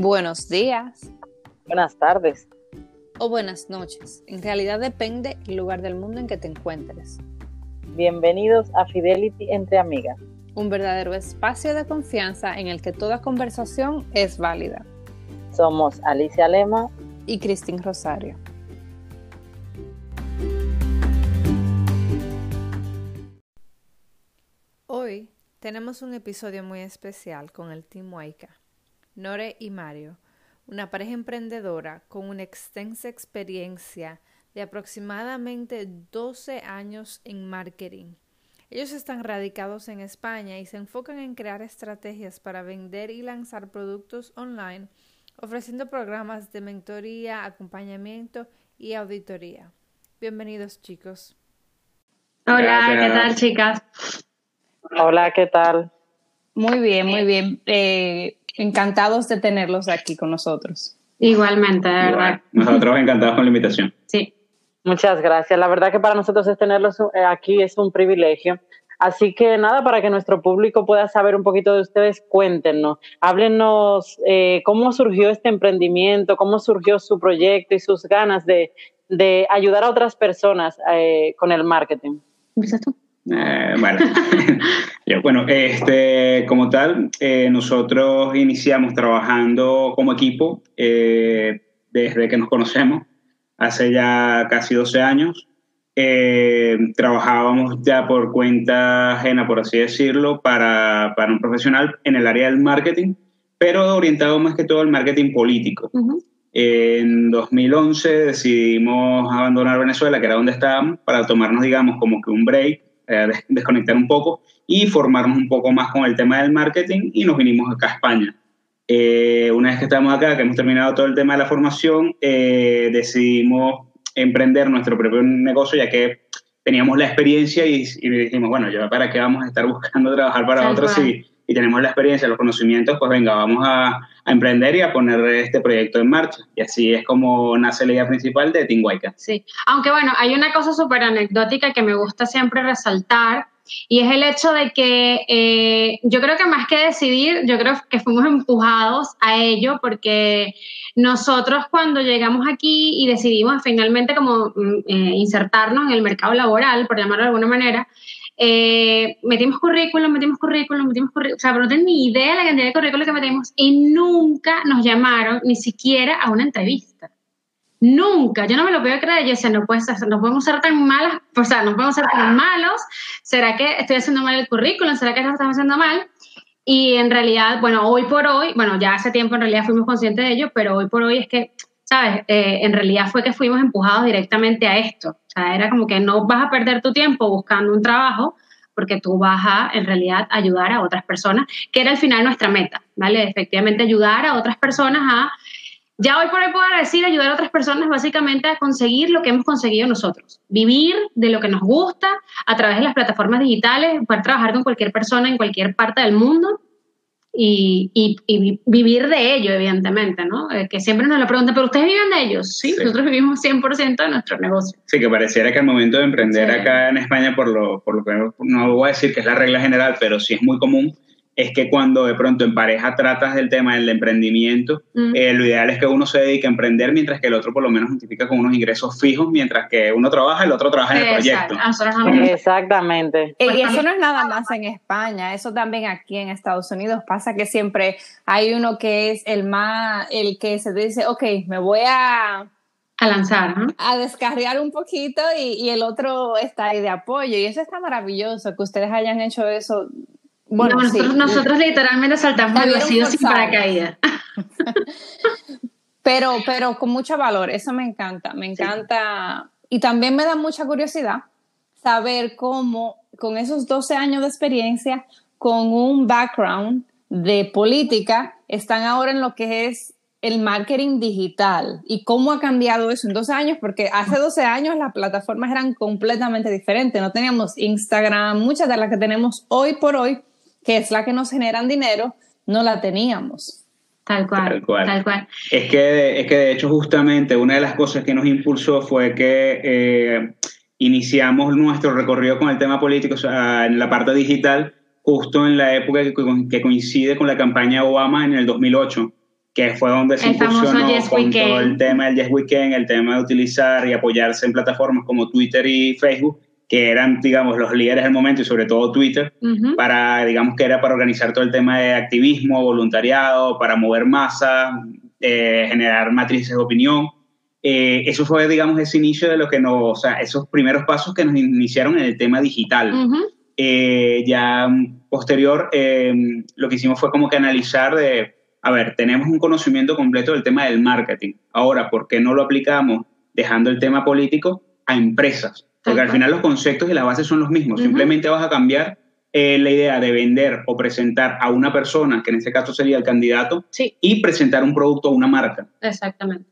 Buenos días. Buenas tardes. O buenas noches. En realidad depende el lugar del mundo en que te encuentres. Bienvenidos a Fidelity entre amigas. Un verdadero espacio de confianza en el que toda conversación es válida. Somos Alicia Lema y Cristín Rosario. Hoy tenemos un episodio muy especial con el Team Waika, Nore y Mario, una pareja emprendedora con una extensa experiencia de aproximadamente 12 años en marketing. Ellos están radicados en España y se enfocan en crear estrategias para vender y lanzar productos online, ofreciendo programas de mentoría, acompañamiento y auditoría. Bienvenidos chicos. Hola, ¿qué tal chicas? Hola, ¿qué tal? Muy bien, muy bien. Eh, encantados de tenerlos aquí con nosotros. Igualmente, de verdad. nosotros encantados con la invitación. Sí. Muchas gracias. La verdad que para nosotros es tenerlos eh, aquí es un privilegio. Así que nada, para que nuestro público pueda saber un poquito de ustedes, cuéntenos, háblenos eh, cómo surgió este emprendimiento, cómo surgió su proyecto y sus ganas de, de ayudar a otras personas con el marketing. ¿Empiezas tú? Eh, bueno, bueno, este, como tal, eh, nosotros iniciamos trabajando como equipo eh, desde que nos conocemos, hace ya casi 12 años. trabajábamos ya por cuenta ajena, por así decirlo, para, para, un profesional en el área del marketing, pero orientado más que todo al marketing político. En 2011 decidimos abandonar Venezuela, que era donde estábamos, para tomarnos, digamos, como que un break eh, desconectar un poco y formarnos un poco más con el tema del marketing y nos vinimos acá a España. Eh, una vez que estamos acá, que hemos terminado todo el tema de la formación, eh, decidimos emprender nuestro propio negocio ya que teníamos la experiencia y, dijimos, bueno, ya para qué vamos a estar buscando trabajar para otros si y tenemos la experiencia, los conocimientos, pues venga, vamos a, emprender y a poner este proyecto en marcha. Y así es como nace la idea principal de Tinguayca. Sí, aunque bueno, hay una cosa súper anecdótica que me gusta siempre resaltar. Y es el hecho de que eh, yo creo que más que decidir, yo creo que fuimos empujados a ello porque nosotros cuando llegamos aquí y decidimos finalmente como mm, eh, insertarnos en el mercado laboral, por llamarlo de alguna manera, eh, metimos currículum, metimos currículum, metimos currículum, o sea, pero no tengo ni idea de la cantidad de currículum que metimos y nunca nos llamaron ni siquiera a una entrevista. Nunca, yo no me lo puedo creer, yo decía, no, puede ser, no podemos ser tan malas, o sea, no podemos ser tan malos, ¿será que estoy haciendo mal el currículum? ¿Será que estamos haciendo mal? Y en realidad, bueno, hoy por hoy, bueno, ya hace tiempo en realidad fuimos conscientes de ello, pero hoy por hoy es que ¿sabes? Eh, en realidad fue que fuimos empujados directamente a esto. O sea, era como que no vas a perder tu tiempo buscando un trabajo porque tú vas a, en realidad, ayudar a otras personas, que era al final nuestra meta, ¿vale? Efectivamente, ayudar a otras personas a, ya hoy por hoy puedo decir, ayudar a otras personas básicamente a conseguir lo que hemos conseguido nosotros, vivir de lo que nos gusta a través de las plataformas digitales, poder trabajar con cualquier persona en cualquier parte del mundo y, vivir de ello, evidentemente, ¿no? Eh, que siempre nos lo preguntan, ¿pero ustedes viven de ellos? Sí, nosotros vivimos 100% de nuestro negocio. Sí, que pareciera que al momento de emprender acá en España, por lo, por lo que no voy a decir que es la regla general, pero sí es muy común, es que cuando de pronto en pareja tratas del tema del emprendimiento, mm. eh, lo ideal es que uno se dedique a emprender mientras que el otro por lo menos justifica con unos ingresos fijos, mientras que uno trabaja, el otro trabaja en el proyecto. Exactamente. Y eso no es nada más en España, eso también aquí en Estados Unidos pasa que siempre hay uno que es el más, el que se dice, ok, me voy a a lanzar, A descargar un poquito y, y, el otro está ahí de apoyo. Y eso está maravilloso, que ustedes hayan hecho eso bueno, nosotros, literalmente saltamos el vacío sin paracaídas. pero, pero con mucho valor, eso me encanta, me encanta. Y también me da mucha curiosidad saber cómo, con esos 12 años de experiencia, con un background de política, están ahora en lo que es el marketing digital. Y cómo ha cambiado eso en 12 años, porque hace 12 años las plataformas eran completamente diferentes, no teníamos Instagram, muchas de las que tenemos hoy por hoy que es la que nos generan dinero, no la teníamos. Tal cual, tal cual. Es, que, es que de hecho justamente una de las cosas que nos impulsó fue que eh, iniciamos nuestro recorrido con el tema político, o sea, en la parte digital, justo en la época que, coincide con la campaña Obama en el 2008. que fue donde se incursionó con todo el tema del Yes Weekend, el tema de utilizar y apoyarse en plataformas como Twitter y Facebook, que eran, digamos, los líderes del momento y sobre todo Twitter, para, digamos, que era para organizar todo el tema de activismo, voluntariado, para mover masa, eh, generar matrices de opinión. Eh, eso fue, digamos, ese inicio de lo que nos, o sea, esos primeros pasos que nos iniciaron en el tema digital. Eh, ya posterior, lo que hicimos fue como que analizar de, a ver, tenemos un conocimiento completo del tema del marketing. Ahora, ¿por qué no lo aplicamos dejando el tema político a empresas? Porque al final los conceptos y las bases son los mismos. Simplemente vas a cambiar eh, la idea de vender o presentar a una persona, que en este caso sería el candidato, y presentar un producto a una marca. Exactamente.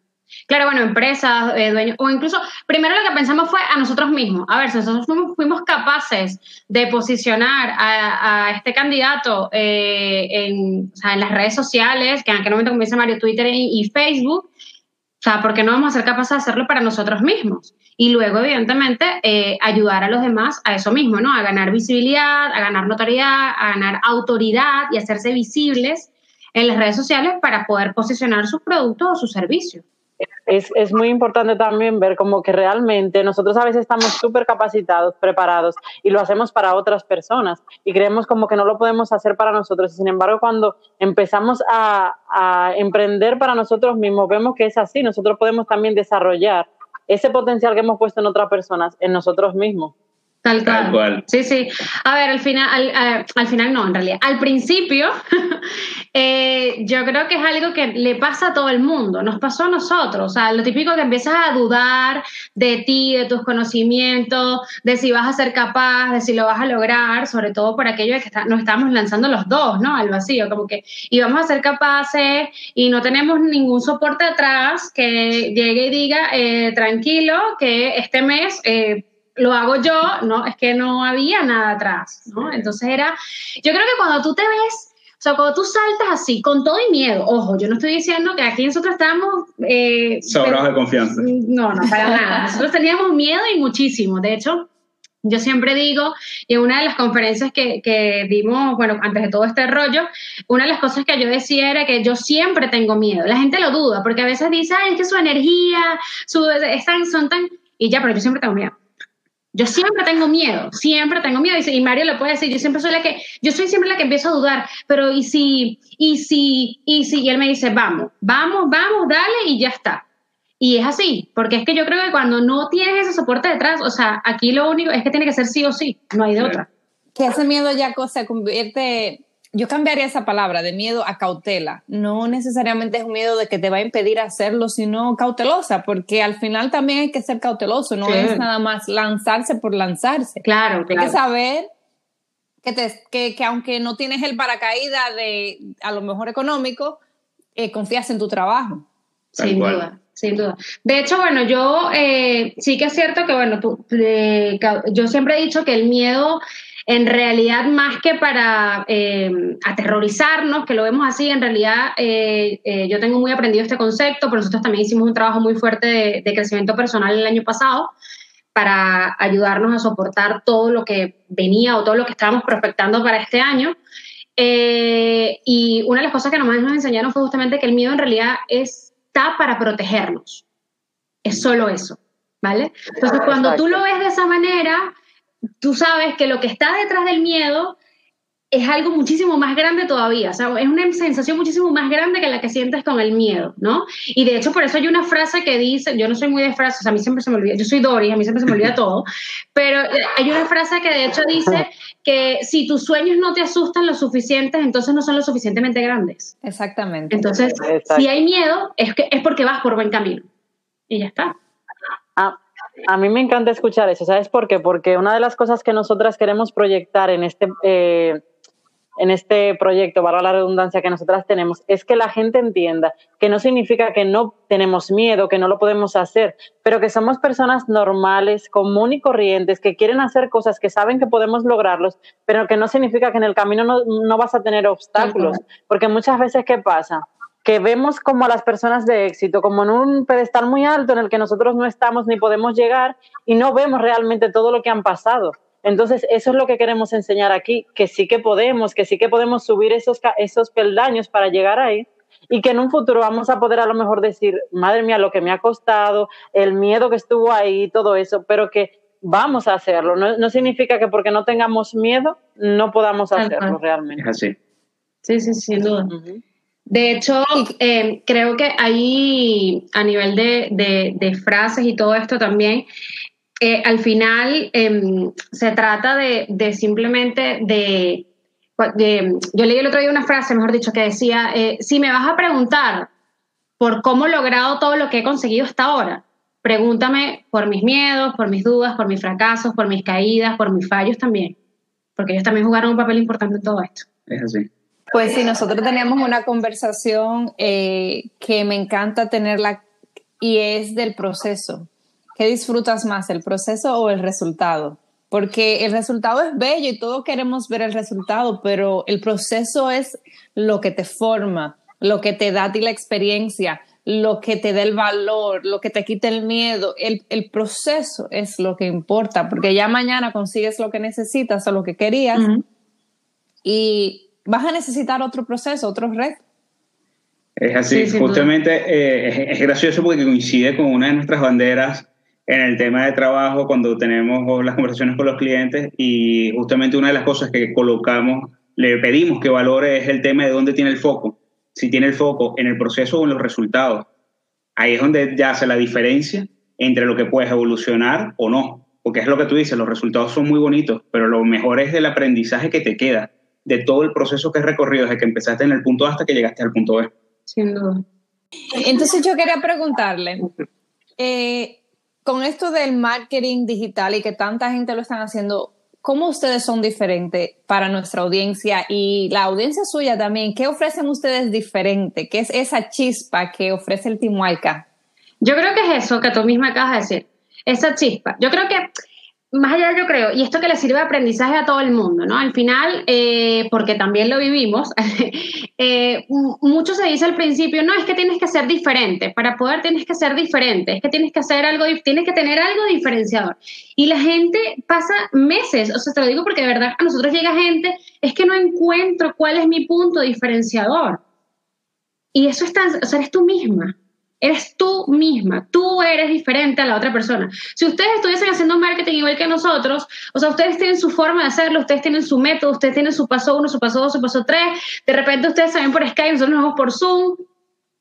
Claro, bueno, empresas, eh, dueños, o incluso, primero lo que pensamos fue a nosotros mismos. A ver, si nosotros fuimos, capaces de posicionar a, este candidato eh, en, o sea, en, las redes sociales, que en aquel momento, dice Mario, Twitter y, Facebook, o sea, ¿por qué no vamos a ser capaces de hacerlo para nosotros mismos? Y luego, evidentemente, eh, ayudar a los demás a eso mismo, ¿no? A ganar visibilidad, a ganar notoriedad, a ganar autoridad y hacerse visibles en las redes sociales para poder posicionar sus productos o sus servicios. Es, es, muy importante también ver como que realmente nosotros a veces estamos súper capacitados, preparados y lo hacemos para otras personas y creemos como que no lo podemos hacer para nosotros. Sin embargo, cuando empezamos a, a emprender para nosotros mismos, vemos que es así. Nosotros podemos también desarrollar ese potencial que hemos puesto en otras personas, en nosotros mismos. Tal cual. Sí, sí. A ver, al final, al, al final no, en realidad. Al principio, eh, yo creo que es algo que le pasa a todo el mundo, nos pasó a nosotros. O sea, lo típico que empiezas a dudar de ti, de tus conocimientos, de si vas a ser capaz, de si lo vas a lograr, sobre todo por aquello de que nos estamos lanzando los dos, ¿no? Al vacío, como que íbamos a ser capaces y no tenemos ningún soporte atrás que llegue y diga, eh, tranquilo, que este mes... Eh, lo hago yo, no, es que no había nada atrás, ¿no? Entonces era, yo creo que cuando tú te ves, o sea, cuando tú saltas así, con todo y miedo, ojo, yo no estoy diciendo que aquí nosotros estamos... Eh, Sobrados de confianza. No, no, para nada. Nosotros teníamos miedo y muchísimo. De hecho, yo siempre digo, y en una de las conferencias que, que, dimos, bueno, antes de todo este rollo, una de las cosas que yo decía era que yo siempre tengo miedo. La gente lo duda, porque a veces dice, ay, es que su energía, su, están, son tan... Y ya, pero yo siempre tengo miedo. Yo siempre tengo miedo, siempre tengo miedo. Y Mario lo puede decir, yo siempre soy la que, yo soy siempre la que empiezo a dudar, pero ¿y si, y si, y si? Y él me dice, vamos, vamos, vamos, dale y ya está. Y es así, porque es que yo creo que cuando no tienes ese soporte detrás, o sea, aquí lo único es que tiene que ser sí o sí, no hay de otra. Que ese miedo ya se convierte yo cambiaría esa palabra de miedo a cautela. No necesariamente es un miedo de que te va a impedir hacerlo, sino cautelosa, porque al final también hay que ser cauteloso, no es nada más lanzarse por lanzarse. Claro, claro. Hay que saber que, te, que, que, aunque no tienes el paracaídas de a lo mejor económico, eh, confías en tu trabajo. Sin duda. Sin duda. De hecho, bueno, yo eh, sí que es cierto que, bueno, tú, eh, yo siempre he dicho que el miedo en realidad más que para eh, aterrorizarnos, que lo vemos así, en realidad eh, eh, yo tengo muy aprendido este concepto, pero nosotros también hicimos un trabajo muy fuerte de, de, crecimiento personal el año pasado para ayudarnos a soportar todo lo que venía o todo lo que estábamos prospectando para este año. y una de las cosas que nomás nos enseñaron fue justamente que el miedo en realidad está para protegernos. Es solo eso, ¿vale? Entonces, cuando tú lo ves de esa manera, tú sabes que lo que está detrás del miedo es algo muchísimo más grande todavía, o sea, es una sensación muchísimo más grande que la que sientes con el miedo, ¿no? Y de hecho por eso hay una frase que dice, yo no soy muy de frases, a mí siempre se me olvida, yo soy Doris, a mí siempre se me olvida todo, pero eh, hay una frase que de hecho dice que si tus sueños no te asustan lo suficiente, entonces no son lo suficientemente grandes. Exactamente. Entonces, si hay miedo, es, que, es porque vas por buen camino. Y ya está. Ah, a mí me encanta escuchar eso, ¿sabes por qué? Porque una de las cosas que nosotras queremos proyectar en este, eh, en este proyecto, para la redundancia que nosotras tenemos, es que la gente entienda que no significa que no tenemos miedo, que no lo podemos hacer, pero que somos personas normales, común y corrientes, que quieren hacer cosas, que saben que podemos lograrlos, pero que no significa que en el camino no, no vas a tener obstáculos, porque muchas veces, ¿qué pasa? Que vemos como a las personas de éxito, como en un pedestal muy alto en el que nosotros no estamos ni podemos llegar y no vemos realmente todo lo que han pasado. Entonces, eso es lo que queremos enseñar aquí, que sí que podemos, que sí que podemos subir esos, esos peldaños para llegar ahí, y que en un futuro vamos a poder a lo mejor decir, madre mía, lo que me ha costado, el miedo que estuvo ahí, todo eso, pero que vamos a hacerlo. No, significa que porque no tengamos miedo no podamos hacerlo realmente. Es así. Sí, sí, sin duda. De hecho, eh, creo que ahí, a nivel de, frases y todo esto también, eh, al final em, se trata de, simplemente de, Yo leí el otro día una frase, mejor dicho, que decía, eh, si me vas a preguntar por cómo he logrado todo lo que he conseguido hasta ahora, pregúntame por mis miedos, por mis dudas, por mis fracasos, por mis caídas, por mis fallos también, porque ellos también jugaron un papel importante en todo esto. Es así. Pues sí, nosotros teníamos una conversación eh, que me encanta tenerla y es del proceso. ¿Qué disfrutas más, el proceso o el resultado? Porque el resultado es bello y todos queremos ver el resultado, pero el proceso es lo que te forma, lo que te da a ti la experiencia, lo que te da el valor, lo que te quita el miedo. El, proceso es lo que importa, porque ya mañana consigues lo que necesitas o lo que querías y vas a necesitar otro proceso, otro reto. Es así, justamente eh, es, gracioso porque coincide con una de nuestras banderas en el tema de trabajo cuando tenemos las conversaciones con los clientes y justamente una de las cosas que colocamos, le pedimos que valore es el tema de dónde tiene el foco. Si tiene el foco en el proceso o en los resultados. Ahí es donde ya hace la diferencia entre lo que puedes evolucionar o no. Porque es lo que tú dices, los resultados son muy bonitos, pero lo mejor es el aprendizaje que te queda de todo el proceso que has recorrido desde que empezaste en el punto A hasta que llegaste al punto B. Sin duda. Entonces yo quería preguntarle, eh, con esto del marketing digital y que tanta gente lo están haciendo, ¿cómo ustedes son diferentes para nuestra audiencia y la audiencia suya también? ¿Qué ofrecen ustedes diferente? ¿Qué es esa chispa que ofrece el Team Huayca? Yo creo que es eso que tú misma acabas de decir, esa chispa. Yo creo que más allá yo creo, y esto que le sirve de aprendizaje a todo el mundo, ¿no? Al final, eh, porque también lo vivimos, eh, mucho se dice al principio, no, es que tienes que ser diferente, para poder tienes que ser diferente, es que tienes que hacer algo, tienes que tener algo diferenciador. Y la gente pasa meses, o sea, te lo digo porque de verdad a nosotros llega gente, es que no encuentro cuál es mi punto diferenciador. Y eso está, o sea, eres tú misma. Eres tú misma, tú eres diferente a la otra persona. Si ustedes estuviesen haciendo marketing igual que nosotros, o sea, ustedes tienen su forma de hacerlo, ustedes tienen su método, ustedes tienen su paso uno, su paso dos, su paso tres, de repente ustedes saben por Skype, nosotros nos vemos por Zoom,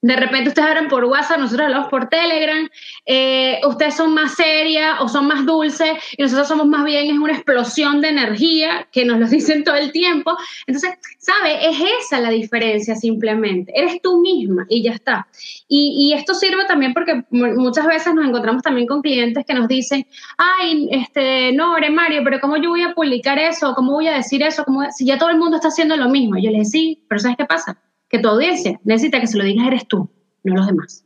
de repente ustedes hablan por WhatsApp, nosotros hablamos por Telegram, eh, ustedes son más serias o son más dulces y nosotros somos más bien, es una explosión de energía que nos lo dicen todo el tiempo. Entonces, ¿sabe? Es esa la diferencia simplemente. Eres tú misma y ya está. Y, esto sirve también porque muchas veces nos encontramos también con clientes que nos dicen, ay, este, no, Mario, pero ¿cómo yo voy a publicar eso? ¿Cómo voy a decir eso? ¿Cómo, si ya todo el mundo está haciendo lo mismo. yo les digo, sí, pero ¿sabes qué pasa? Que tu audiencia necesita que se lo digas eres tú, no los demás.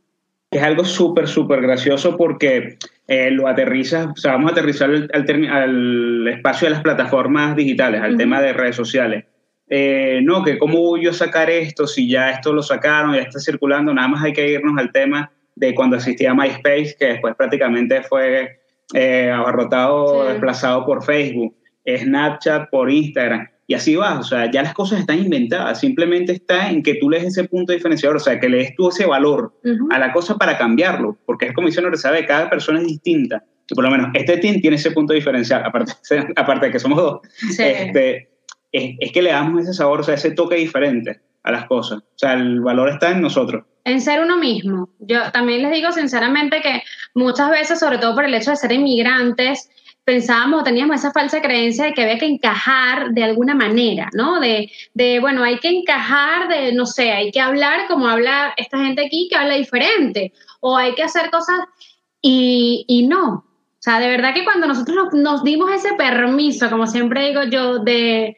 Es algo súper, súper gracioso porque eh, lo aterrizas, o sea, vamos a aterrizar al, al, espacio de las plataformas digitales, al tema de redes sociales. Eh, no, que cómo voy yo a sacar esto si ya esto lo sacaron, ya está circulando, nada más hay que irnos al tema de cuando existía MySpace, que después prácticamente fue eh, abarrotado, desplazado por Facebook, Snapchat por Instagram. Y así va, o sea, ya las cosas están inventadas, simplemente está en que tú lees ese punto diferenciador, o sea, que le des tú ese valor a la cosa para cambiarlo, porque es como dice sabe, cada persona es distinta, y por lo menos este team tiene ese punto diferencial, aparte, aparte de que somos dos, este, es, que le damos ese sabor, o sea, ese toque diferente a las cosas, o sea, el valor está en nosotros. En ser uno mismo. Yo también les digo sinceramente que muchas veces, sobre todo por el hecho de ser inmigrantes, pensábamos, teníamos esa falsa creencia de que había que encajar de alguna manera, ¿no? De, de, bueno, hay que encajar de, no sé, hay que hablar como habla esta gente aquí que habla diferente, o hay que hacer cosas y, y no. O sea, de verdad que cuando nosotros nos, dimos ese permiso, como siempre digo yo, de,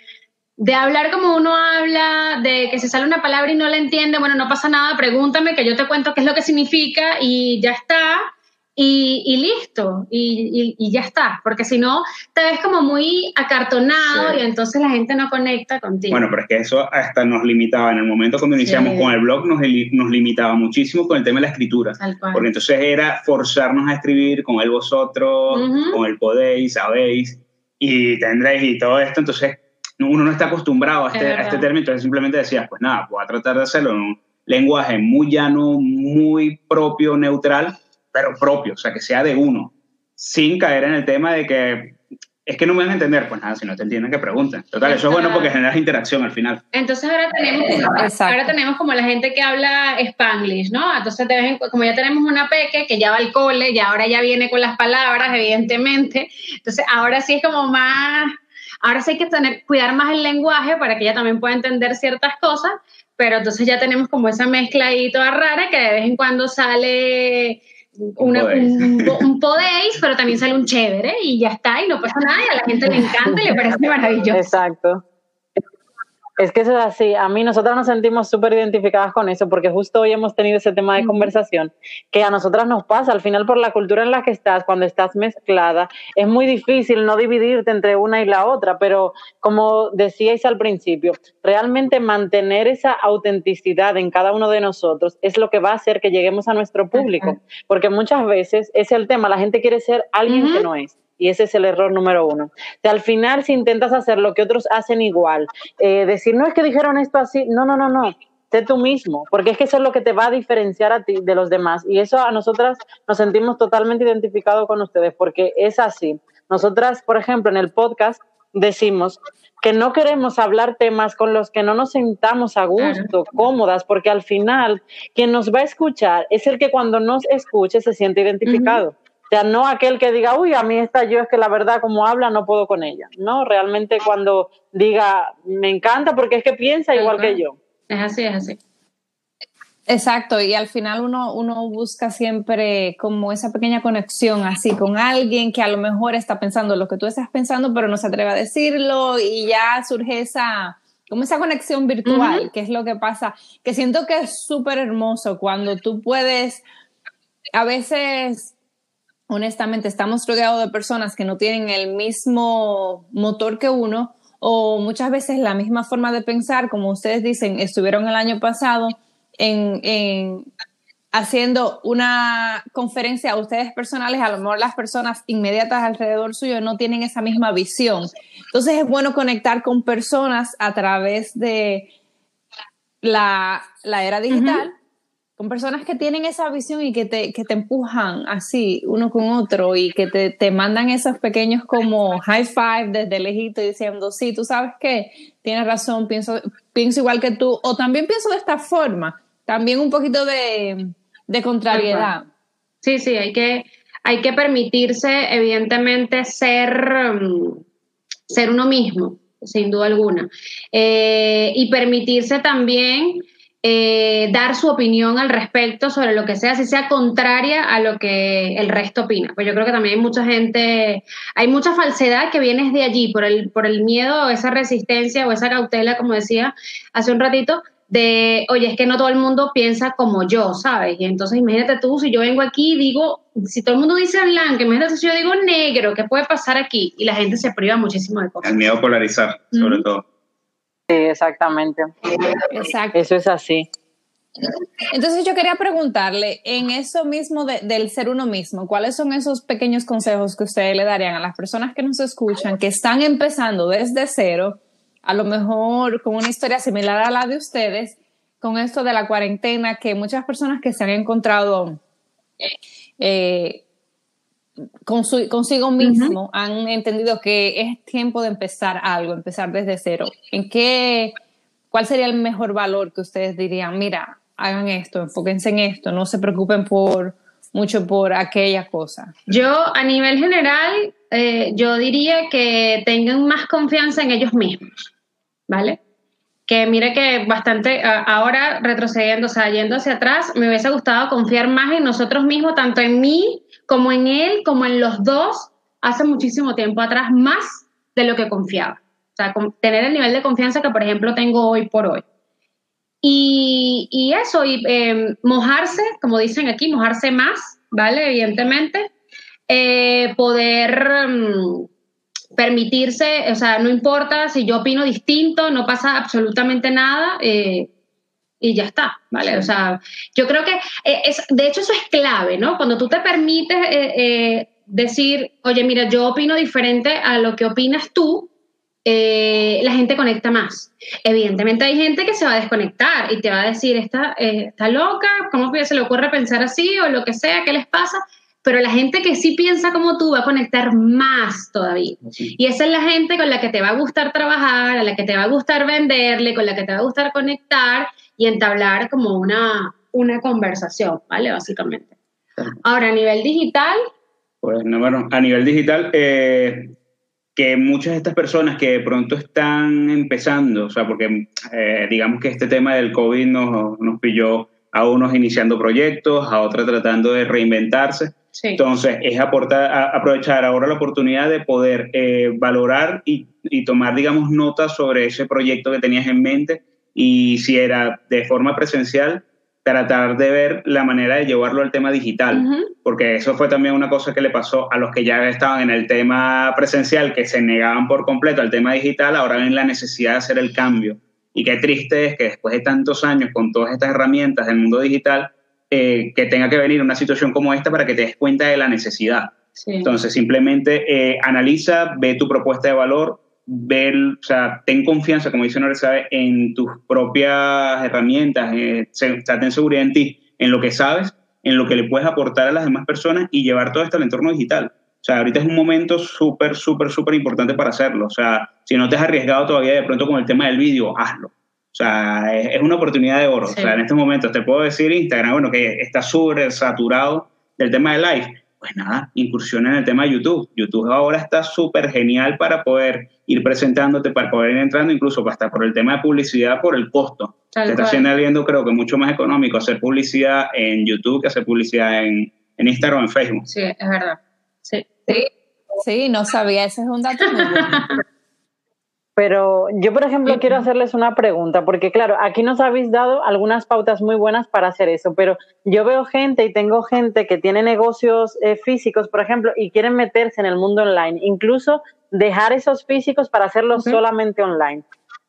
de hablar como uno habla, de que se sale una palabra y no la entiende, bueno, no pasa nada, pregúntame que yo te cuento qué es lo que significa y ya está y, listo, y, ya está, porque si no te ves como muy acartonado y entonces la gente no conecta contigo. Bueno, pero es que eso hasta nos limitaba, en el momento cuando iniciamos con el blog nos, nos limitaba muchísimo con el tema de la escritura, porque entonces era forzarnos a escribir con el vosotros, con el podéis, sabéis y tendréis y todo esto, entonces uno no está acostumbrado a este, a este término, entonces simplemente decías, pues nada, voy a tratar de hacerlo lenguaje muy llano, muy propio, neutral, pero propio, o sea, que sea de uno, sin caer en el tema de que es que no me van a entender, pues nada, si no te entienden, que pregunten. Total, eso es bueno porque generas interacción al final. Entonces ahora tenemos, ahora tenemos como la gente que habla spanglish, ¿no? Entonces como ya tenemos una peque que ya va al cole, y ahora ya viene con las palabras, evidentemente. Entonces ahora sí es como más, ahora sí hay que tener, cuidar más el lenguaje para que ella también pueda entender ciertas cosas, pero entonces ya tenemos como esa mezcla ahí toda rara que de vez en cuando sale una, un, podéis, pero también sale un chévere y ya está, y no pasa nada, y a la gente le encanta y le parece maravilloso. Exacto. Es que eso es así. A mí, nosotras nos sentimos súper identificadas con eso, porque justo hoy hemos tenido ese tema de conversación que a nosotras nos pasa. Al final, por la cultura en la que estás, cuando estás mezclada, es muy difícil no dividirte entre una y la otra. Pero, como decíais al principio, realmente mantener esa autenticidad en cada uno de nosotros es lo que va a hacer que lleguemos a nuestro público. Porque muchas veces es el tema, la gente quiere ser alguien que no es. Y ese es el error número uno. O al final, si intentas hacer lo que otros hacen igual, eh, decir, no es que dijeron esto así, no, no, no, no. Sé tú mismo, porque es que eso es lo que te va a diferenciar a ti de los demás. Y eso a nosotras nos sentimos totalmente identificados con ustedes, porque es así. Nosotras, por ejemplo, en el podcast decimos que no queremos hablar temas con los que no nos sentamos a gusto, cómodas, porque al final quien nos va a escuchar es el que cuando nos escuche se siente identificado sea, no aquel que diga, uy, a mí esta yo es que la verdad como habla no puedo con ella. No, realmente cuando diga, me encanta porque es que piensa igual que yo. Es así, es así. Exacto, y al final uno, uno busca siempre como esa pequeña conexión así con alguien que a lo mejor está pensando lo que tú estás pensando, pero no se atreve a decirlo y ya surge esa, como esa conexión virtual, que es lo que pasa, que siento que es súper hermoso cuando tú puedes, a veces honestamente estamos rodeados de personas que no tienen el mismo motor que uno o muchas veces la misma forma de pensar, como ustedes dicen, estuvieron el año pasado en, haciendo una conferencia a ustedes personales, a lo mejor las personas inmediatas alrededor suyo no tienen esa misma visión. Entonces es bueno conectar con personas a través de la, era digital con personas que tienen esa visión y que te, que te empujan así uno con otro y que te, te, mandan esos pequeños como high five. desde lejito diciendo, sí, tú sabes que tienes razón, pienso, pienso igual que tú, o también pienso de esta forma, también un poquito de, de contrariedad. Sí, sí, hay que, hay que permitirse evidentemente ser, mm, ser uno mismo, sin duda alguna, eh, y permitirse también eh, dar su opinión al respecto sobre lo que sea, si sea contraria a lo que el resto opina. Pues yo creo que también hay mucha gente, hay mucha falsedad que viene de allí, por el, por el miedo, esa resistencia o esa cautela, como decía hace un ratito, de, oye, es que no todo el mundo piensa como yo, ¿sabes? Y entonces imagínate tú, si yo vengo aquí y digo, si todo el mundo dice blanco, imagínate si yo digo negro, ¿qué puede pasar aquí? Y la gente se priva muchísimo de cosas. El miedo a polarizar, sobre todo. Sí, exactamente. Eso es así. Entonces yo quería preguntarle, en eso mismo del ser uno mismo, ¿cuáles son esos pequeños consejos que ustedes le darían a las personas que nos escuchan, que están empezando desde cero, a lo mejor con una historia similar a la de ustedes, con esto de la cuarentena, que muchas personas que se han encontrado eh, consigo mismo han entendido que es tiempo de empezar algo, empezar desde cero. ¿En qué, cuál sería el mejor valor que ustedes dirían? Mira, hagan esto, enfóquense en esto, no se preocupen por mucho por aquella cosa. Yo a nivel general, eh, yo diría que tengan más confianza en ellos mismos, ¿vale? Que mire que bastante, ahora retrocediendo, o sea, yendo hacia atrás, me hubiese gustado confiar más en nosotros mismos, tanto en mí como en él, como en los dos, hace muchísimo tiempo atrás, más de lo que confiaba. O sea, tener el nivel de confianza que, por ejemplo, tengo hoy por hoy. Y, eso, y em, mojarse, como dicen aquí, mojarse más, ¿vale? Evidentemente. Eh, poder mm, permitirse, o sea, no importa si yo opino distinto, no pasa absolutamente nada. Eh, y ya está, ¿vale? O sea, yo creo que eh, es, de hecho eso es clave, ¿no? Cuando tú te permites eh, eh, decir, oye, mira, yo opino diferente a lo que opinas tú, eh, la gente conecta más. Evidentemente hay gente que se va a desconectar y te va a decir, está, eh, está loca, ¿cómo se le ocurre pensar así o lo que sea, qué les pasa? Pero la gente que sí piensa como tú va a conectar más todavía. Y esa es la gente con la que te va a gustar trabajar, a la que te va a gustar venderle, con la que te va a gustar conectar y entablar como una, una conversación, ¿vale? Básicamente. Ahora, a nivel digital. Pues, no, bueno, a nivel digital, eh, que muchas de estas personas que de pronto están empezando, o sea, porque eh, digamos que este tema del COVID nos, nos pilló a unos iniciando proyectos, a otros tratando de reinventarse. Entonces, es aportar, aprovechar ahora la oportunidad de poder eh, valorar y, y, tomar, digamos, notas sobre ese proyecto que tenías en mente y si era de forma presencial, tratar de ver la manera de llevarlo al tema digital, porque eso fue también una cosa que le pasó a los que ya estaban en el tema presencial, que se negaban por completo al tema digital, ahora ven la necesidad de hacer el cambio. Y qué triste es que después de tantos años con todas estas herramientas del mundo digital, eh, que tenga que venir una situación como esta para que te des cuenta de la necesidad. Entonces, simplemente eh, analiza, ve tu propuesta de valor, ver, o sea, ten confianza, como dice Nore, sabe, en tus propias herramientas, eh, ten seguridad en ti, en lo que sabes, en lo que le puedes aportar a las demás personas y llevar todo esto al entorno digital. O sea, ahorita es un momento súper, súper, súper importante para hacerlo. O sea, si no te has arriesgado todavía de pronto con el tema del vídeo, hazlo. O sea, es, una oportunidad de oro. O sea, en estos momentos te puedo decir Instagram, bueno, que está súper saturado del tema de live pues nada, incursiona en el tema de YouTube. YouTube ahora está súper genial para poder ir presentándote, para poder ir entrando, incluso hasta por el tema de publicidad, por el costo. Se está haciendo, creo que mucho más económico hacer publicidad en YouTube que hacer publicidad en, en Instagram o en Facebook. Sí, es verdad. Sí. Sí, no sabía, ese es un dato muy bueno. Pero yo, por ejemplo, quiero hacerles una pregunta, porque claro, aquí nos habéis dado algunas pautas muy buenas para hacer eso, pero yo veo gente y tengo gente que tiene negocios eh, físicos, por ejemplo, y quieren meterse en el mundo online, incluso dejar esos físicos para hacerlos solamente online.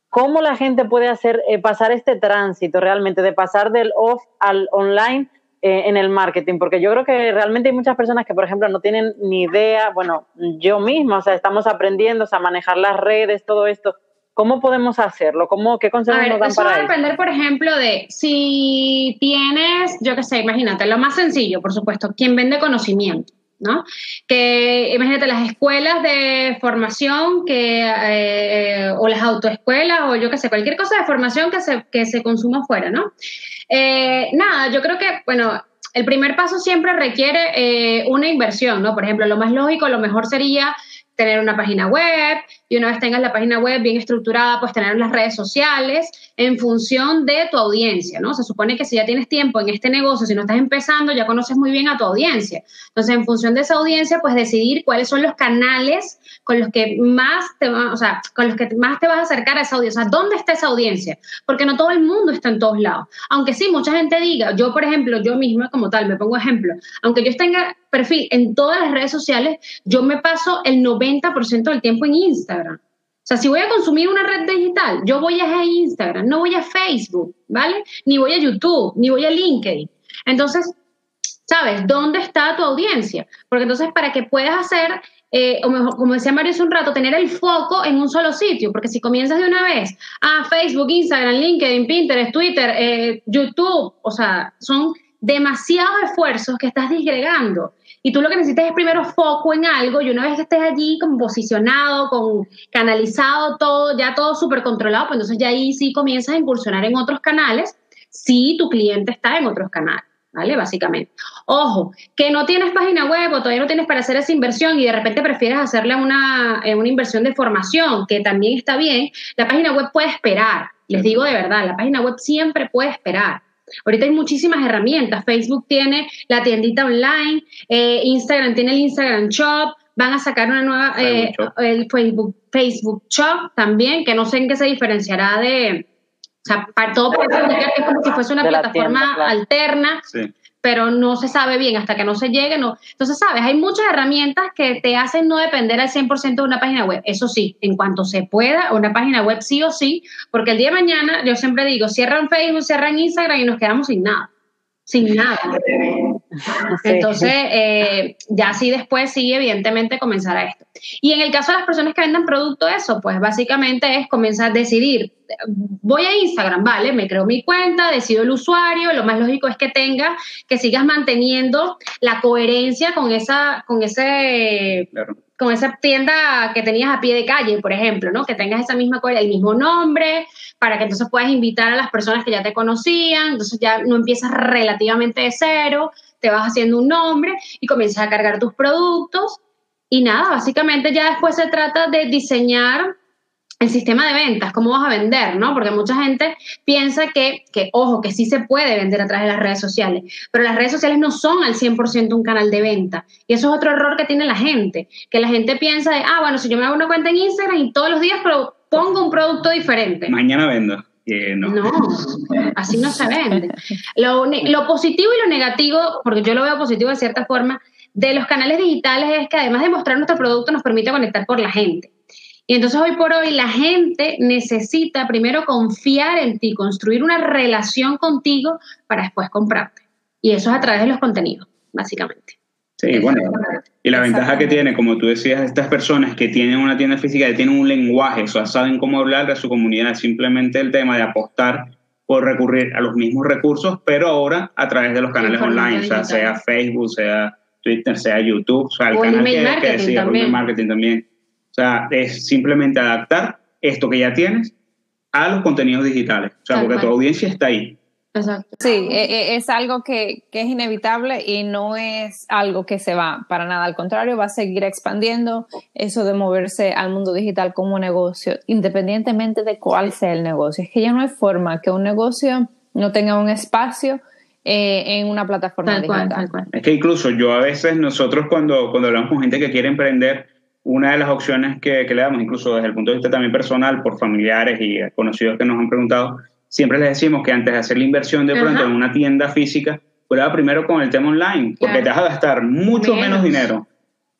¿Cómo la gente puede hacer eh, pasar este tránsito realmente de pasar del off al online eh, en el marketing, porque yo creo que realmente hay muchas personas que, por ejemplo, no tienen ni idea, bueno, yo misma, o sea, estamos aprendiendo a manejar las redes, todo esto. ¿Cómo podemos hacerlo? ¿Cómo, ¿Qué consejos nos dan para eso? va a depender, por ejemplo, de si tienes, yo qué sé, imagínate, lo más sencillo, por supuesto, quien vende conocimiento. ¿no? Que imagínate las escuelas de formación que, eh, o las autoescuelas o yo qué sé, cualquier cosa de formación que se, que se consuma fuera, ¿no? Eh, nada, yo creo que, bueno, el primer paso siempre requiere eh, una inversión, ¿no? Por ejemplo, lo más lógico, lo mejor sería tener una página web y una vez tengas la página web bien estructurada, pues tener las redes sociales en función de tu audiencia, ¿no? Se supone que si ya tienes tiempo en este negocio, si no estás empezando, ya conoces muy bien a tu audiencia. Entonces, en función de esa audiencia, pues decidir cuáles son los canales con los que más te o sea, con los que más te vas a acercar a esa audiencia. O sea, ¿dónde está esa audiencia? Porque no todo el mundo está en todos lados. Aunque sí, mucha gente diga, yo por ejemplo, yo misma como tal, me pongo ejemplo, aunque yo tenga perfil en todas las redes sociales, yo me paso el 90% del tiempo en Instagram. O sea, si voy a consumir una red digital, yo voy a Instagram, no voy a Facebook, ¿vale? Ni voy a YouTube, ni voy a LinkedIn. Entonces, ¿sabes? ¿Dónde está tu audiencia? Porque entonces para que puedas hacer, eh, o mejor, como decía Mario hace un rato, tener el foco en un solo sitio, porque si comienzas de una vez, ah, Facebook, Instagram, LinkedIn, Pinterest, Twitter, eh, YouTube, o sea, son demasiados esfuerzos que estás disgregando. Y tú lo que necesitas es primero foco en algo y una vez que estés allí como posicionado, con canalizado todo, ya todo súper controlado, pues entonces ya ahí sí comienzas a incursionar en otros canales si tu cliente está en otros canales. ¿Vale? Básicamente. Ojo, que no tienes página web o todavía no tienes para hacer esa inversión y de repente prefieres hacerle una, una inversión de formación, que también está bien, la página web puede esperar. Les digo de verdad, la página web siempre puede esperar. Ahorita hay muchísimas herramientas. Facebook tiene la tiendita online, eh, Instagram tiene el Instagram Shop, van a sacar una nueva, eh, el Facebook, Facebook Shop también, que no sé en qué se diferenciará de, o sea, para todo puede indicar que es como si fuese una plataforma alterna. Sí pero no se sabe bien hasta que no se llegue. No. Entonces, sabes, hay muchas herramientas que te hacen no depender al 100% de una página web. Eso sí, en cuanto se pueda, una página web sí o sí, porque el día de mañana, yo siempre digo, cierran Facebook, cierran Instagram y nos quedamos sin nada. Sin nada. Entonces, eh, ya así después sí, evidentemente comenzará esto. Y en el caso de las personas que vendan producto, eso, pues básicamente es comenzar a decidir, voy a Instagram, vale, me creo mi cuenta, decido el usuario, lo más lógico es que tenga, que sigas manteniendo la coherencia con esa, con ese... con esa tienda que tenías a pie de calle, por ejemplo, ¿no? Que tengas esa misma el mismo nombre, para que entonces puedas invitar a las personas que ya te conocían, entonces ya no empiezas relativamente de cero, te vas haciendo un nombre y comienzas a cargar tus productos. Y nada, básicamente ya después se trata de diseñar el sistema de ventas, cómo vas a vender, ¿no? Porque mucha gente piensa que, que, ojo, que sí se puede vender a través de las redes sociales, pero las redes sociales no son al 100% un canal de venta. Y eso es otro error que tiene la gente, que la gente piensa de, ah, bueno, si yo me hago una cuenta en Instagram y todos los días pongo un producto diferente. Mañana vendo. no. así no se vende. Lo, lo, positivo y lo negativo, porque yo lo veo positivo de cierta forma, de los canales digitales es que además de mostrar nuestro producto nos permite conectar con la gente. Y entonces hoy por hoy la gente necesita primero confiar en ti, construir una relación contigo para después comprarte. Y eso es a través de los contenidos, básicamente. Sí, bueno. Y la ventaja que tiene, como tú decías, estas personas que tienen una tienda física, que tienen un lenguaje, o sea, saben cómo hablar a su comunidad, simplemente el tema de apostar por recurrir a los mismos recursos, pero ahora a través de los canales online, o sea, sea Facebook, sea Twitter, sea YouTube, o sea, el canal que, marketing también. marketing también. O sea, es simplemente adaptar esto que ya tienes a los contenidos digitales, o sea, porque tu audiencia está ahí. Exacto. Sí, e, e, es algo que, es inevitable y no es algo que se va para nada. Al contrario, va a seguir expandiendo eso de moverse al mundo digital como negocio, independientemente de cuál sea el negocio. Es que ya no hay forma que un negocio no tenga un espacio eh, en una plataforma digital. Es que incluso yo a veces, nosotros cuando, cuando hablamos con gente que quiere emprender, una de las opciones que, que le damos, incluso desde el punto de vista también personal, por familiares y conocidos que nos han preguntado, siempre les decimos que antes de hacer la inversión de pronto en una tienda física, prueba primero con el tema online, porque te vas a gastar mucho menos. dinero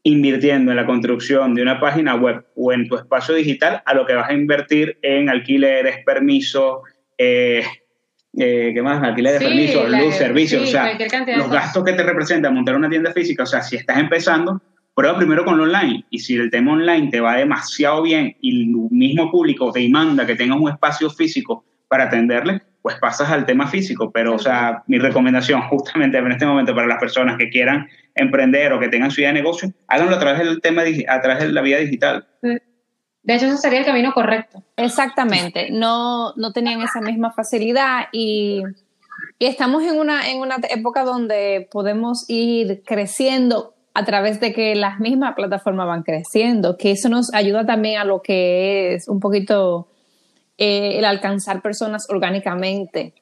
invirtiendo en la construcción de una página web o en tu espacio digital a lo que vas a invertir en alquileres, permisos, eh, eh, ¿qué más? Alquileres, permisos, luz, servicios, o sea, los gastos que te representa montar una tienda física, o sea, si estás empezando, prueba primero con lo online. Y si el tema online te va demasiado bien y el mismo público te demanda que tengas un espacio físico para atenderle, pues pasas al tema físico. Pero, o sea, mi recomendación justamente en este momento para las personas que quieran emprender o que tengan su idea de negocio, háganlo a través del tema, a través de la vía digital. De hecho, ese sería el camino correcto. Exactamente. No, no tenían esa misma facilidad y, y estamos en una, en una época donde podemos ir creciendo a través de que las mismas plataformas van creciendo, que eso nos ayuda también a lo que es un poquito eh, el alcanzar personas orgánicamente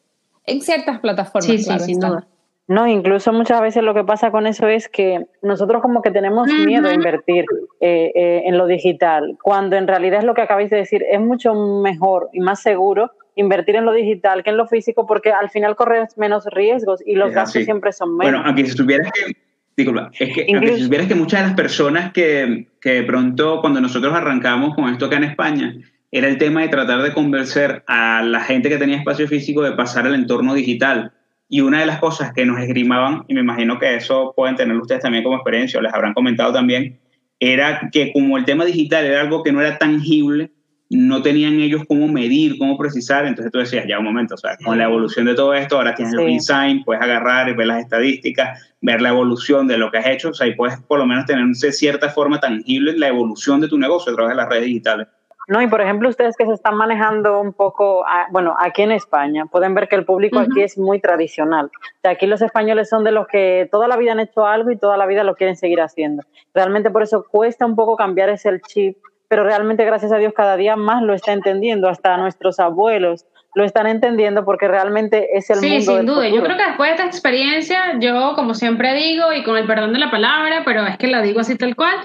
en ciertas plataformas. Sí, sí, sin duda. No, incluso muchas veces lo que pasa con eso es que nosotros como que tenemos miedo a invertir eh, eh, en lo digital, cuando en realidad es lo que acabáis de decir, es mucho mejor y más seguro invertir en lo digital que en lo físico porque al final corres menos riesgos y los gastos siempre son menos. Bueno, aquí si supieras que, disculpa, es que si supieras que muchas de las personas que, que de pronto cuando nosotros arrancamos con esto acá en España, era el tema de tratar de convencer a la gente que tenía espacio físico de pasar al entorno digital. Y una de las cosas que nos esgrimaban, y me imagino que eso pueden tener ustedes también como experiencia, o les habrán comentado también, era que como el tema digital era algo que no era tangible, no tenían ellos cómo medir, cómo precisar, entonces tú decías, ya un momento, o sea, con la evolución de todo esto, ahora tienes el design, puedes agarrar y ver las estadísticas, ver la evolución de lo que has hecho, o sea, y puedes por lo menos tener cierta forma tangible la evolución de tu negocio a través de las redes digitales. No, y por ejemplo, ustedes que se están manejando un poco, bueno, aquí en España, pueden ver que el público aquí es muy tradicional. O sea, aquí los españoles son de los que toda la vida han hecho algo y toda la vida lo quieren seguir haciendo. Realmente por eso cuesta un poco cambiar ese chip, pero realmente gracias a Dios cada día más lo está entendiendo, hasta nuestros abuelos lo están entendiendo porque realmente es el mundo. Sí, sin duda. Yo creo que después de esta experiencia, yo como siempre digo, y con el perdón de la palabra, pero es que la digo así tal cual,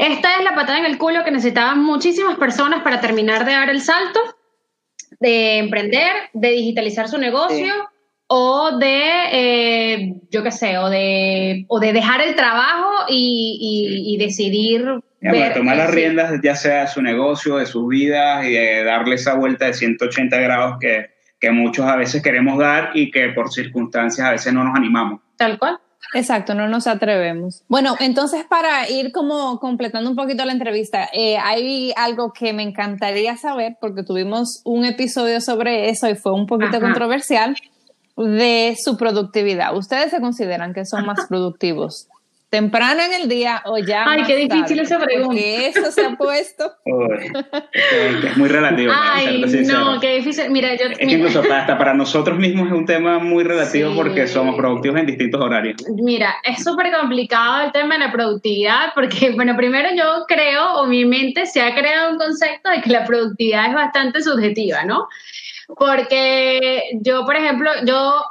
esta es la patada en el culo que necesitaban muchísimas personas para terminar de dar el salto, de emprender, de digitalizar su negocio. o de, eh, yo qué sé, o de, o de dejar el trabajo y, decidir... tomar las riendas ya sea de su negocio, de sus vidas y de darle esa vuelta de 180 grados que, que muchos a veces queremos dar y que por circunstancias a veces no nos animamos. Tal cual. Exacto, no nos atrevemos. Bueno, entonces para ir como completando un poquito la entrevista, eh, hay algo que me encantaría saber, porque tuvimos un episodio sobre eso y fue un poquito controversial, de su productividad. ¿Ustedes se consideran que son más productivos temprano en el día o ya. Ay, qué difícil esa pregunta. Porque eso se ha puesto. es muy relativo. Ay, no, qué difícil. Mira, yo. Es que incluso hasta para nosotros mismos es un tema muy relativo porque somos productivos en distintos horarios. Mira, es súper complicado el tema de la productividad porque, bueno, primero yo creo, o mi mente se ha creado un concepto de que la productividad es bastante subjetiva, ¿no? Porque yo, por ejemplo, yo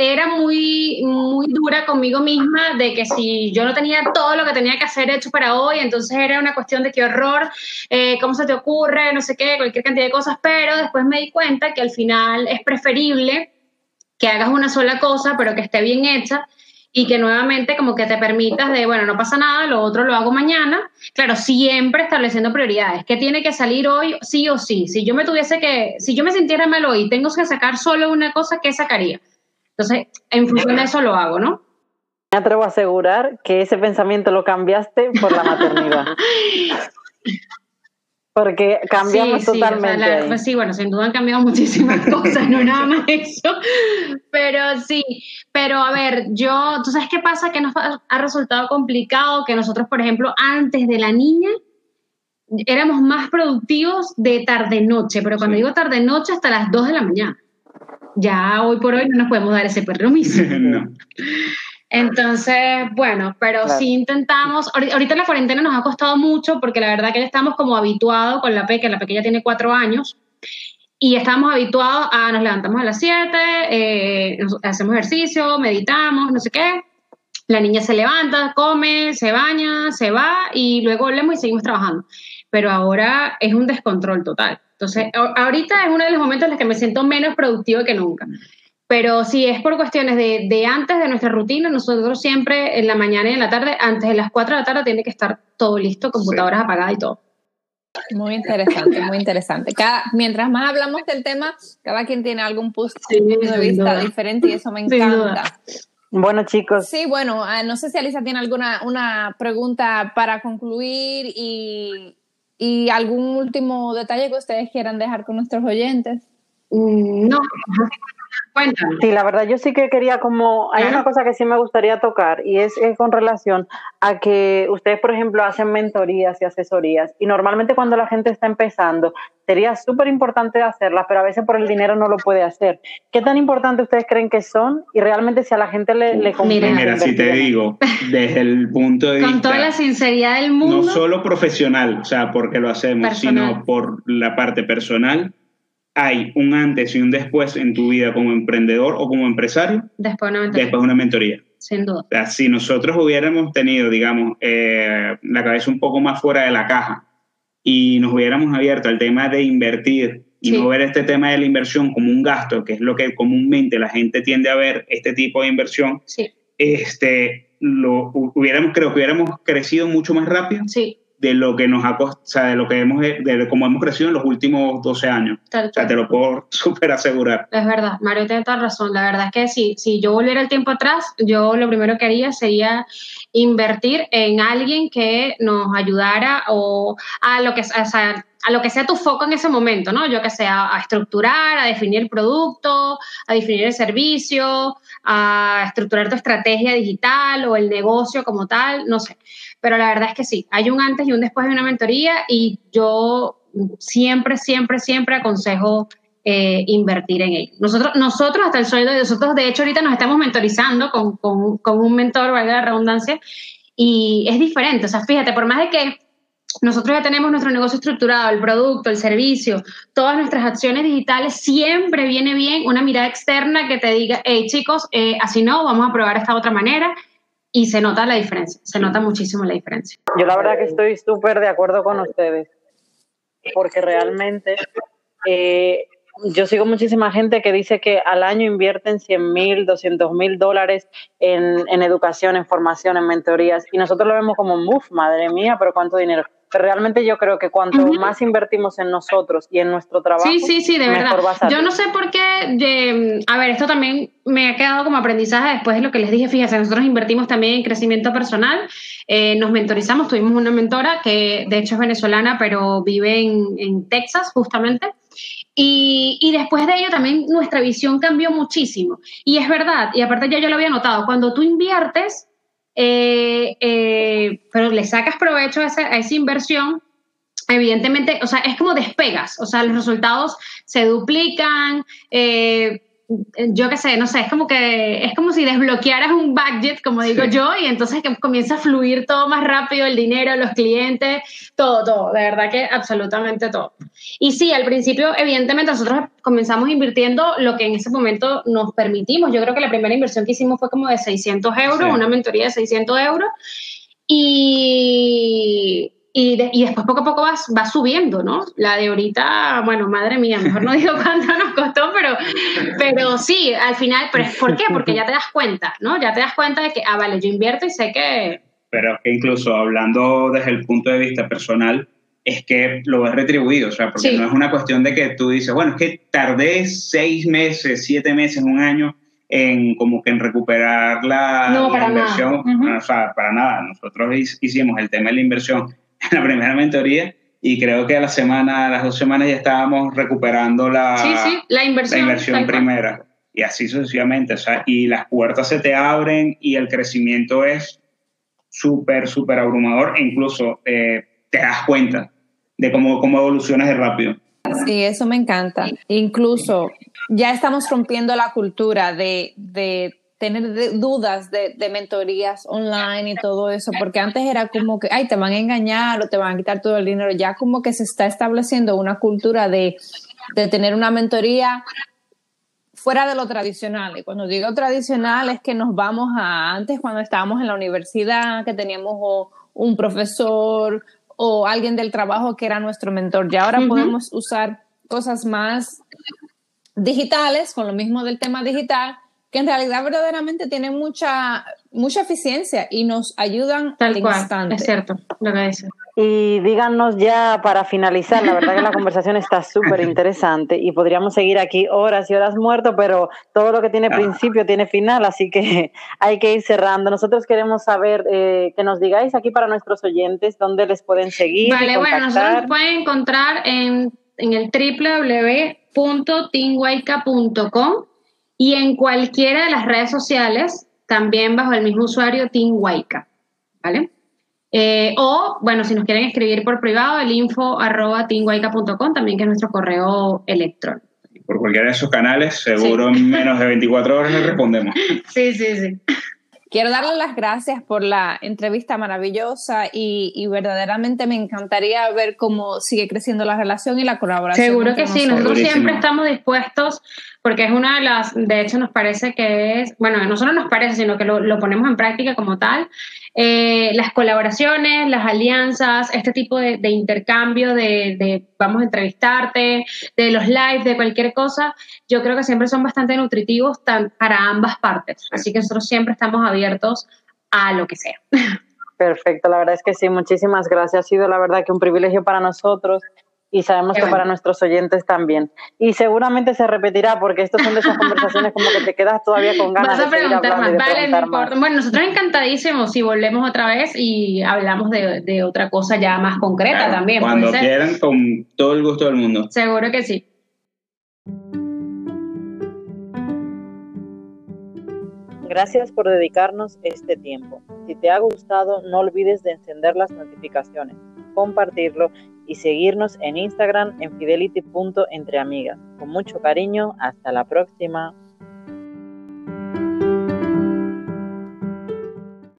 era muy, muy dura conmigo misma de que si yo no tenía todo lo que tenía que hacer hecho para hoy, entonces era una cuestión de qué horror, eh, cómo se te ocurre, no sé qué, cualquier cantidad de cosas, pero después me di cuenta que al final es preferible que hagas una sola cosa, pero que esté bien hecha y que nuevamente como que te permitas de, bueno, no pasa nada, lo otro lo hago mañana. Claro, siempre estableciendo prioridades. ¿Qué tiene que salir hoy sí o sí? Si yo me tuviese que, si yo me sintiera mal hoy, tengo que sacar solo una cosa, ¿qué sacaría? Entonces, en función de eso lo hago, ¿no? Me atrevo a asegurar que ese pensamiento lo cambiaste por la maternidad. Porque cambiamos totalmente. Pues sí, bueno, sin duda han cambiado muchísimas cosas, no nada más eso. Pero sí, pero a ver, yo, ¿tú sabes qué pasa? Que nos ha resultado complicado que nosotros, por ejemplo, antes de la niña, éramos más productivos de tarde-noche, pero cuando digo tarde-noche, hasta las 2 de la mañana ya hoy por hoy no nos podemos dar ese permiso. Entonces, bueno, pero sí intentamos, ahorita la cuarentena nos ha costado mucho porque la verdad que ya estamos como habituados con la peque, la pequeña tiene cuatro años, y estamos habituados a nos levantamos a las siete, eh, hacemos ejercicio, meditamos, no sé qué, la niña se levanta, come, se baña, se va y luego volvemos y seguimos trabajando. Pero ahora es un descontrol total. Entonces, ahorita es uno de los momentos en los que me siento menos productivo que nunca. Pero si es por cuestiones de, de, antes de nuestra rutina, nosotros siempre en la mañana y en la tarde, antes de las 4 de la tarde, tiene que estar todo listo, computadoras apagadas y todo. Muy interesante, muy interesante. Cada, mientras más hablamos del tema, cada quien tiene algún punto de vista diferente y eso me encanta. Bueno, chicos. Sí, bueno, ah, no sé si Alisa tiene alguna una pregunta para concluir y, ¿Y algún último detalle que ustedes quieran dejar con nuestros oyentes? Mm, no, Sí, la verdad, yo sí que quería como, hay una cosa que sí me gustaría tocar y es, con relación a que ustedes, por ejemplo, hacen mentorías y asesorías y normalmente cuando la gente está empezando sería súper importante hacerlas, pero a veces por el dinero no lo puede hacer. ¿Qué tan importante ustedes creen que son y realmente si a la gente le, le conviene? Mira, si te digo, desde el punto de vista... Con toda la sinceridad del mundo. No solo profesional, o sea, porque lo hacemos, sino por la parte personal hay un antes y un después en tu vida como emprendedor o como empresario después de una mentoría. Después una mentoría. Sin duda. si nosotros hubiéramos tenido, digamos, eh, la cabeza un poco más fuera de la caja y nos hubiéramos abierto al tema de invertir y no ver este tema de la inversión como un gasto, que es lo que comúnmente la gente tiende a ver este tipo de inversión, este, lo hubiéramos, creo que hubiéramos crecido mucho más rápido. Sí de lo que nos ha costado, o sea, de lo que hemos, de cómo hemos crecido en los últimos 12 años. o sea, te lo puedo súper asegurar. Es verdad, Mario tiene toda razón. La verdad es que si, si yo volviera el tiempo atrás, yo lo primero que haría sería invertir en alguien que nos ayudara o a lo que, a, a lo que sea tu foco en ese momento, ¿no? Yo que sea a estructurar, a definir el producto, a definir el servicio, a estructurar tu estrategia digital o el negocio como tal, no sé. Pero la verdad es que sí, hay un antes y un después de una mentoría y yo siempre, siempre, siempre aconsejo eh, invertir en ello. Nosotros, nosotros hasta el sueldo nosotros, de hecho, ahorita nos estamos mentorizando con, con, con un mentor, valga la redundancia, y es diferente. O sea, fíjate, por más de que nosotros ya tenemos nuestro negocio estructurado, el producto, el servicio, todas nuestras acciones digitales, siempre viene bien una mirada externa que te diga, hey chicos, eh, así no, vamos a probar esta otra manera y se nota la diferencia, se nota muchísimo la diferencia. Yo la verdad que estoy súper de acuerdo con ustedes, porque realmente eh, yo sigo muchísima gente que dice que al año invierten 100 mil, 200 mil dólares en, en, educación, en formación, en mentorías, y nosotros lo vemos como, uff, madre mía, pero cuánto dinero. Pero realmente yo creo que cuanto más invertimos en nosotros y en nuestro trabajo, sí, sí, sí, de verdad. Yo no sé por qué, a ver, esto también me ha quedado como aprendizaje después de lo que les dije, fíjense, nosotros invertimos también en crecimiento personal, eh, nos mentorizamos, tuvimos una mentora que de hecho es venezolana, pero vive en, en Texas justamente. Y, y, después de ello también nuestra visión cambió muchísimo. Y es verdad, y aparte ya yo lo había notado, cuando tú inviertes, eh, eh, pero le sacas provecho a esa, a esa inversión, evidentemente, o sea, es como despegas, o sea, los resultados se duplican, eh, yo qué sé, no sé, es como que es como si desbloquearas un budget, como digo yo, y entonces que comienza a fluir todo más rápido, el dinero, los clientes, todo, todo, de verdad que absolutamente todo. Y sí, al principio, evidentemente, nosotros comenzamos invirtiendo lo que en ese momento nos permitimos. Yo creo que la primera inversión que hicimos fue como de 600 euros, una mentoría de 600 euros. Y y, después poco a poco va, va, subiendo, ¿no? La de ahorita, bueno, madre mía, mejor no digo cuánto nos costó, pero, pero sí, al final, pero ¿por qué? Porque ya te das cuenta, ¿no? Ya te das cuenta de que, ah, vale, yo invierto y sé que... Pero que incluso hablando desde el punto de vista personal, es que lo ves retribuido, o sea, porque no es una cuestión de que tú dices, bueno, es que tardé seis meses, siete meses, un año en como que en recuperar la, inversión. O sea, para nada. Nosotros hicimos el tema de la inversión en la primera mentoría y creo que a la semana, a las dos semanas ya estábamos recuperando la, la inversión, la inversión primera. Y así sucesivamente. O sea, y las puertas se te abren y el crecimiento es súper, súper abrumador e incluso eh, te das cuenta de cómo, cómo evolucionas de rápido. Sí, eso me encanta. Incluso ya estamos rompiendo la cultura de, de tener dudas de, de, mentorías online y todo eso, porque antes era como que, ay, te van a engañar o te van a quitar todo el dinero, ya como que se está estableciendo una cultura de, de tener una mentoría fuera de lo tradicional. Y cuando digo tradicional es que nos vamos a antes cuando estábamos en la universidad, que teníamos un profesor o alguien del trabajo que era nuestro mentor. Ya ahora podemos usar cosas más digitales, con lo mismo del tema digital, que en realidad verdaderamente tienen mucha, mucha eficiencia y nos ayudan Tal al cual, Es cierto, lo que dice. Y díganos ya para finalizar, la verdad que la conversación está súper interesante y podríamos seguir aquí horas y horas muertos, pero todo lo que tiene ah. principio tiene final, así que hay que ir cerrando. Nosotros queremos saber eh, que nos digáis aquí para nuestros oyentes dónde les pueden seguir. Vale, bueno, nosotros nos pueden encontrar en, en el www.tinguaica.com y en cualquiera de las redes sociales, también bajo el mismo usuario, Team Waika, ¿vale? Eh, o, bueno, si nos quieren escribir por privado, el info arroba también que es nuestro correo electrónico. Por cualquiera de esos canales, seguro en menos de 24 horas le respondemos. Sí, sí, sí. Quiero darle las gracias por la entrevista maravillosa y, verdaderamente me encantaría ver cómo sigue creciendo la relación y la colaboración. Seguro que sí, nosotros siempre estamos dispuestos porque es una de las, de hecho nos parece que es, bueno, no solo nos parece, sino que lo, ponemos en práctica como tal, eh, las colaboraciones, las alianzas, este tipo de, intercambio de, de, vamos a entrevistarte, de los lives, de cualquier cosa, yo creo que siempre son bastante nutritivos tan, para ambas partes. Así que nosotros siempre estamos abiertos a lo que sea. Perfecto, la verdad es que sí, muchísimas gracias. Ha sido la verdad que un privilegio para nosotros y sabemos que para nuestros oyentes también. Y seguramente se repetirá porque estos son de esas conversaciones como que te quedas todavía con ganas de seguir hablando más. vale, Más. Bueno, nosotros encantadísimos si volvemos otra vez y hablamos de, de otra cosa ya más concreta también. Cuando quieran, con todo el gusto del mundo. Seguro que sí. Gracias por dedicarnos este tiempo. Si te ha gustado, no olvides de encender las notificaciones, compartirlo y seguirnos en Instagram en fidelity.entreamigas. Con mucho cariño, hasta la próxima.